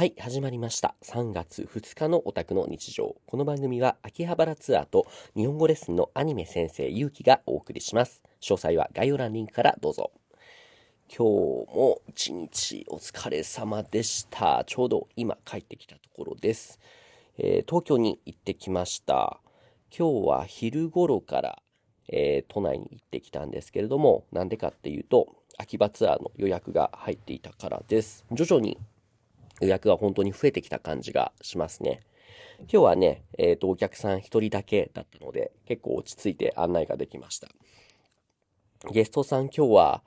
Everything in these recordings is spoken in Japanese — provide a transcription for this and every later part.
はい、始まりました。3月2日のオタクの日常。この番組は秋葉原ツアーと日本語レッスンのアニメ先生ゆうきがお送りします。詳細は概要欄リンクからどうぞ。今日も一日お疲れ様でした。ちょうど今帰ってきたところです。えー東京に行ってきました。今日は昼頃から、えー都内に行ってきたんですけれども、なんでかっていうと、秋葉ツアーの予約が入っていたからです。徐々に予約が本当に増えてきた感じがしますね。今日はね、えっ、と、お客さん一人だけだったので、結構落ち着いて案内ができました。ゲストさん今日は、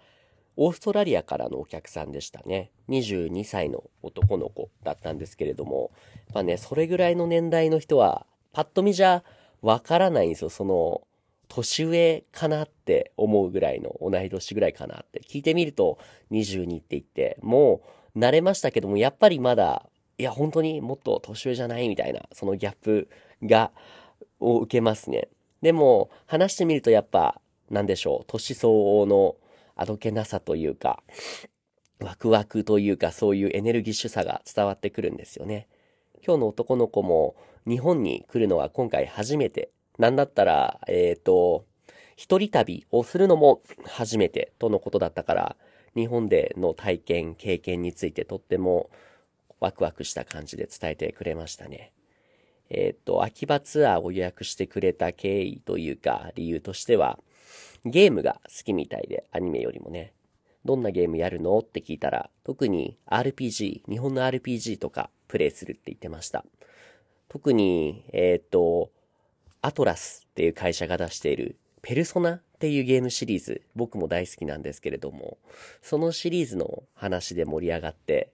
オーストラリアからのお客さんでしたね。22歳の男の子だったんですけれども、まあね、それぐらいの年代の人は、パッと見じゃわからないんですよ。その、年上かなって思うぐらいの、同い年ぐらいかなって。聞いてみると、22って言って、もう、慣れましたけども、やっぱりまだ、いや、本当にもっと年上じゃないみたいな、そのギャップが、を受けますね。でも、話してみるとやっぱ、なんでしょう、年相応のあどけなさというか、ワクワクというか、そういうエネルギッシュさが伝わってくるんですよね。今日の男の子も、日本に来るのは今回初めて。なんだったら、えっ、と、一人旅をするのも初めてとのことだったから、日本での体験、経験についてとってもワクワクした感じで伝えてくれましたね。えっ、と、秋葉ツアーを予約してくれた経緯というか理由としては、ゲームが好きみたいで、アニメよりもね。どんなゲームやるのって聞いたら、特に RPG、日本の RPG とかプレイするって言ってました。特に、えっ、と、アトラスっていう会社が出しているペルソナっていうゲームシリーズ、僕も大好きなんですけれども、そのシリーズの話で盛り上がって、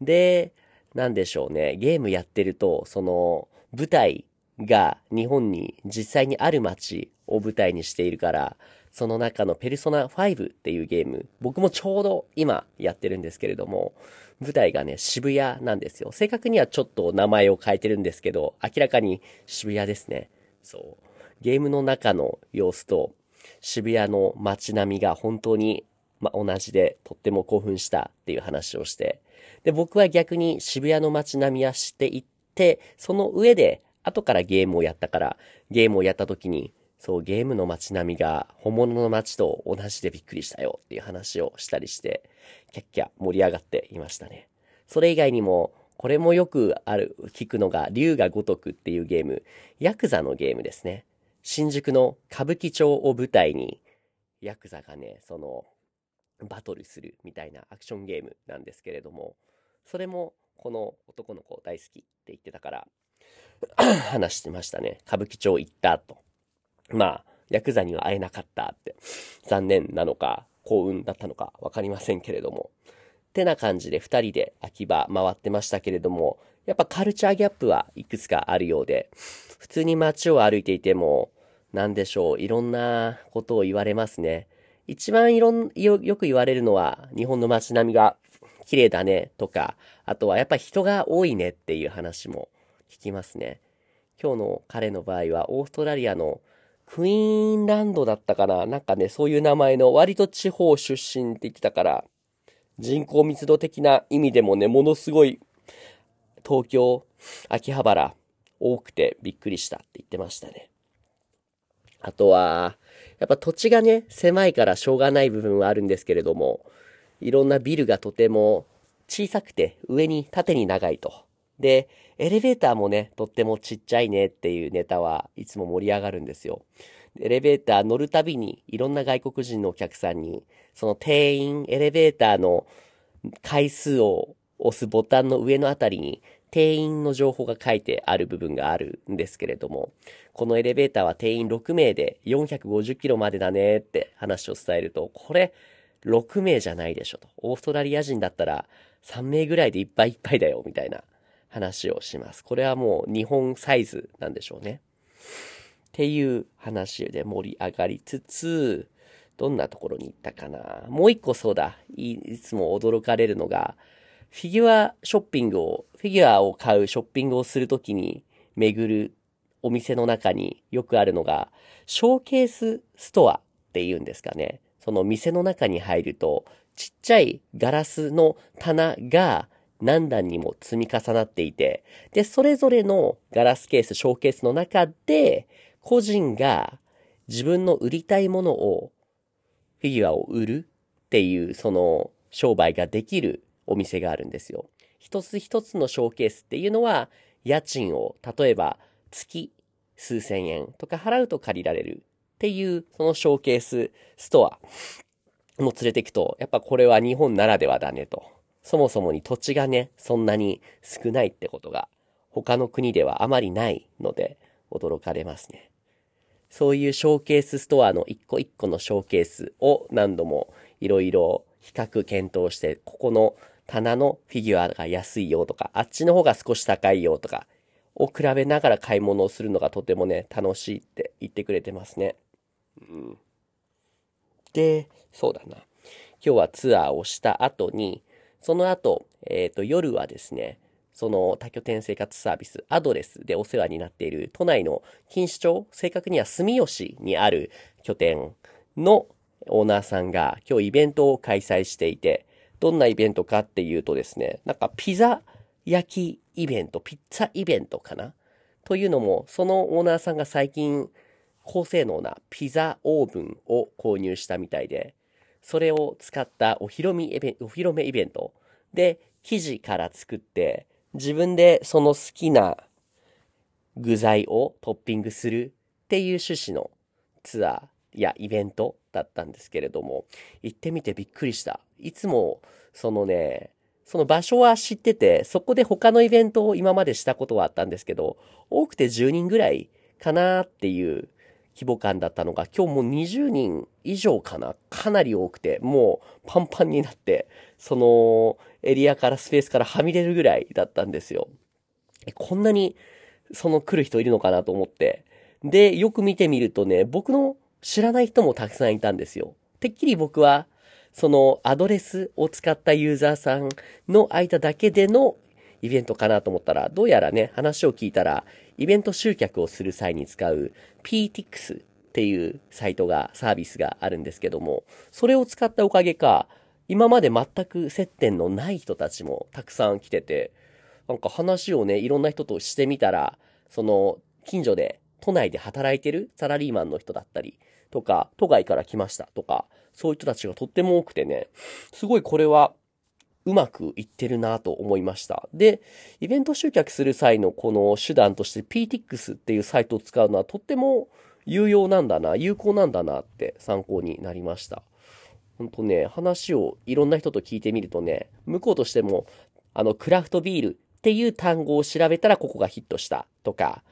で、なんでしょうね、ゲームやってると、その舞台が日本に実際にある街を舞台にしているから、その中のペルソナ5っていうゲーム、僕もちょうど今やってるんですけれども、舞台がね、渋谷なんですよ。正確にはちょっと名前を変えてるんですけど、明らかに渋谷ですね。そう。ゲームの中の様子と渋谷の街並みが本当に、ま、同じでとっても興奮したっていう話をして。で、僕は逆に渋谷の街並みは知っていって、その上で後からゲームをやったから、ゲームをやった時に、そう、ゲームの街並みが本物の街と同じでびっくりしたよっていう話をしたりして、キャッキャ盛り上がっていましたね。それ以外にも、これもよくある、聞くのが、竜が如くっていうゲーム、ヤクザのゲームですね。新宿の歌舞伎町を舞台に、ヤクザがね、その、バトルするみたいなアクションゲームなんですけれども、それも、この男の子大好きって言ってたから、話してましたね。歌舞伎町行ったと。まあ、ヤクザには会えなかったって、残念なのか、幸運だったのかわかりませんけれども。ってな感じで二人で秋葉回ってましたけれども、やっぱカルチャーギャップはいくつかあるようで、普通に街を歩いていても、なんでしょう、いろんなことを言われますね。一番いろん、よ、よく言われるのは、日本の街並みが綺麗だねとか、あとはやっぱ人が多いねっていう話も聞きますね。今日の彼の場合は、オーストラリアのクイーンランドだったかななんかね、そういう名前の割と地方出身って言ってたから、人口密度的な意味でもね、ものすごい東京、秋葉原多くてびっくりしたって言ってましたね。あとは、やっぱ土地がね、狭いからしょうがない部分はあるんですけれども、いろんなビルがとても小さくて上に縦に長いと。で、エレベーターもね、とってもちっちゃいねっていうネタはいつも盛り上がるんですよ。エレベーター乗るたびにいろんな外国人のお客さんに、その定員エレベーターの回数を押すボタンの上のあたりに定員の情報が書いてある部分があるんですけれども、このエレベーターは定員6名で450キロまでだねって話を伝えると、これ6名じゃないでしょと。オーストラリア人だったら3名ぐらいでいっぱいいっぱいだよみたいな話をします。これはもう日本サイズなんでしょうね。っていう話で盛り上がりつつ、どんなところに行ったかな。もう一個そうだ。いつも驚かれるのが、フィギュアショッピングを、フィギュアを買うショッピングをするときに巡るお店の中によくあるのが、ショーケースストアっていうんですかね。その店の中に入ると、ちっちゃいガラスの棚が何段にも積み重なっていて、で、それぞれのガラスケース、ショーケースの中で、個人が自分の売りたいものを、フィギュアを売るっていう、その、商売ができるお店があるんですよ。一つ一つのショーケースっていうのは、家賃を、例えば、月数千円とか払うと借りられるっていう、そのショーケースストア も連れていくと、やっぱこれは日本ならではだねと。そもそもに土地がね、そんなに少ないってことが、他の国ではあまりないので、驚かれますね。そういうショーケースストアの一個一個のショーケースを何度もいろいろ比較検討して、ここの棚のフィギュアが安いよとか、あっちの方が少し高いよとか、を比べながら買い物をするのがとてもね、楽しいって言ってくれてますね。うん。で、そうだな。今日はツアーをした後に、その後、えっ、ー、と、夜はですね、その多拠点生活サービス、アドレスでお世話になっている都内の錦糸町、正確には住吉にある拠点のオーナーさんが今日イベントを開催していて、どんなイベントかっていうとですね、なんかピザ焼きイベント、ピッツァイベントかな？というのも、そのオーナーさんが最近高性能なピザオーブンを購入したみたいで、それを使ったお披露目イベント、お披露目イベント。で生地から作って、自分でその好きな具材をトッピングするっていう趣旨のツアーやイベントだったんですけれども、行ってみてびっくりした。いつも、そのね、その場所は知ってて、そこで他のイベントを今までしたことはあったんですけど、多くて10人ぐらいかなっていう規模感だったのが、今日もう20人以上かなかなり多くて、もうパンパンになって、そのエリアからスペースからはみ出るぐらいだったんですよ。え、こんなにその来る人いるのかなと思って。で、よく見てみるとね、僕の知らない人もたくさんいたんですよ。てっきり僕は、そのアドレスを使ったユーザーさんの間だけでのイベントかなと思ったら、どうやらね、話を聞いたら、イベント集客をする際に使う PTX っていうサイトが、サービスがあるんですけども、それを使ったおかげか、今まで全く接点のない人たちもたくさん来てて、なんか話をね、いろんな人としてみたら、その、近所で、都内で働いてるサラリーマンの人だったり、とか、都外から来ましたとか、そういう人たちがとっても多くてね、すごいこれはうまくいってるなと思いました。で、イベント集客する際のこの手段として PTX っていうサイトを使うのはとっても有用なんだな、有効なんだなって参考になりました。ほんとね、話をいろんな人と聞いてみるとね、向こうとしても、あの、クラフトビールっていう単語を調べたらここがヒットしたとか、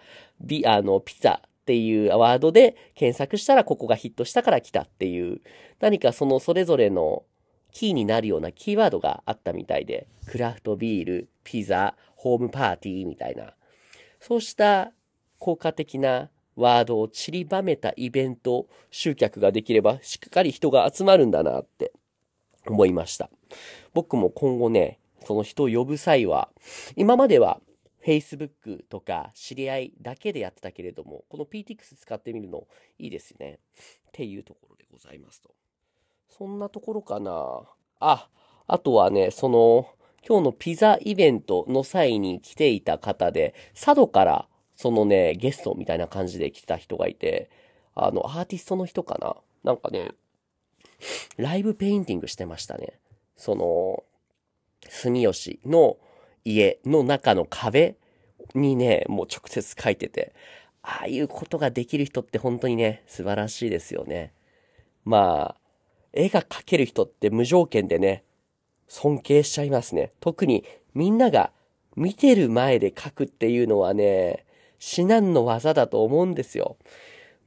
ビ、あの、ピザっていうワードで検索したらここがヒットしたから来たっていう、何かそのそれぞれのキーになるようなキーワードがあったみたいで、クラフトビール、ピザ、ホームパーティーみたいな、そうした効果的なワードを散りばめたイベント集客ができれば、しっかり人が集まるんだなって思いました。僕も今後ね、その人を呼ぶ際は、今までは Facebook とか知り合いだけでやってたけれども、この PTX 使ってみるのいいですね。っていうところでございますと。そんなところかな。あ、あとはね、その、今日のピザイベントの際に来ていた方で、佐渡からそのね、ゲストみたいな感じで来てた人がいて、あの、アーティストの人かななんかね、ライブペインティングしてましたね。その、住吉の家の中の壁にね、もう直接書いてて、ああいうことができる人って本当にね、素晴らしいですよね。まあ、絵が描ける人って無条件でね、尊敬しちゃいますね。特にみんなが見てる前で描くっていうのはね、至難の技だと思うんですよ。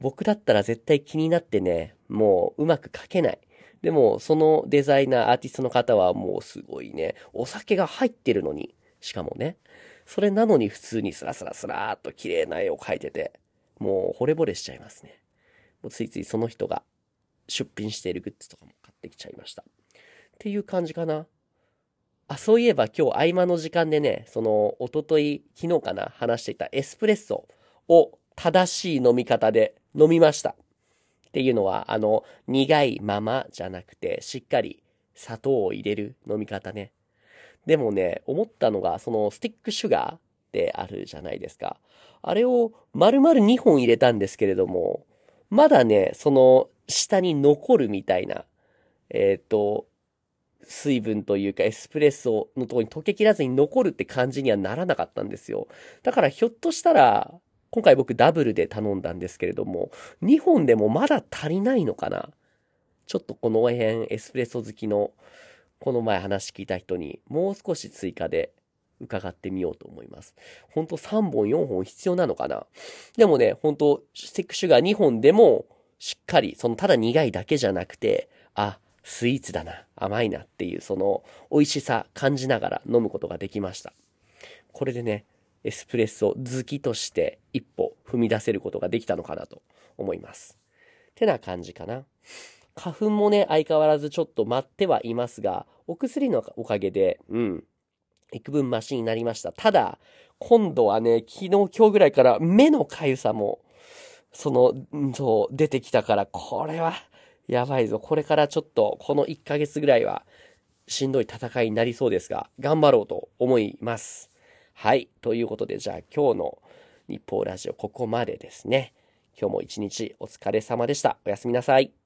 僕だったら絶対気になってね、もううまく描けない。でも、そのデザイナー、アーティストの方はもうすごいね、お酒が入ってるのに、しかもね、それなのに普通にスラスラスラーっと綺麗な絵を描いてて、もう惚れ惚れしちゃいますね。もうついついその人が出品しているグッズとかも買ってきちゃいました。っていう感じかな。あ、そういえば今日合間の時間でね、その、おととい、昨日かな、話していたエスプレッソを正しい飲み方で飲みました。っていうのは、あの、苦いままじゃなくて、しっかり砂糖を入れる飲み方ね。でもね、思ったのが、そのスティックシュガーってあるじゃないですか。あれを丸々2本入れたんですけれども、まだね、その下に残るみたいな、えっ、ー、と、水分というかエスプレッソのところに溶けきらずに残るって感じにはならなかったんですよ。だからひょっとしたら、今回僕ダブルで頼んだんですけれども、2本でもまだ足りないのかなちょっとこの辺エスプレッソ好きのこの前話聞いた人にもう少し追加で伺ってみようと思います。ほんと3本4本必要なのかな？でもね、ほんとスティックシュガー2本でもしっかり、そのただ苦いだけじゃなくて、あ、スイーツだな、甘いなっていうその美味しさ感じながら飲むことができました。これでね、エスプレッソ好きとして一歩踏み出せることができたのかなと思います。てな感じかな。花粉もね、相変わらずちょっと待ってはいますが、お薬のおかげで、うん、幾分マシになりました。ただ、今度はね、昨日今日ぐらいから目のかゆさも、その、そう、出てきたから、これは、やばいぞ。これからちょっと、この1ヶ月ぐらいは、しんどい戦いになりそうですが、頑張ろうと思います。はい。ということで、じゃあ今日の日報ラジオ、ここまでですね。今日も一日お疲れ様でした。おやすみなさい。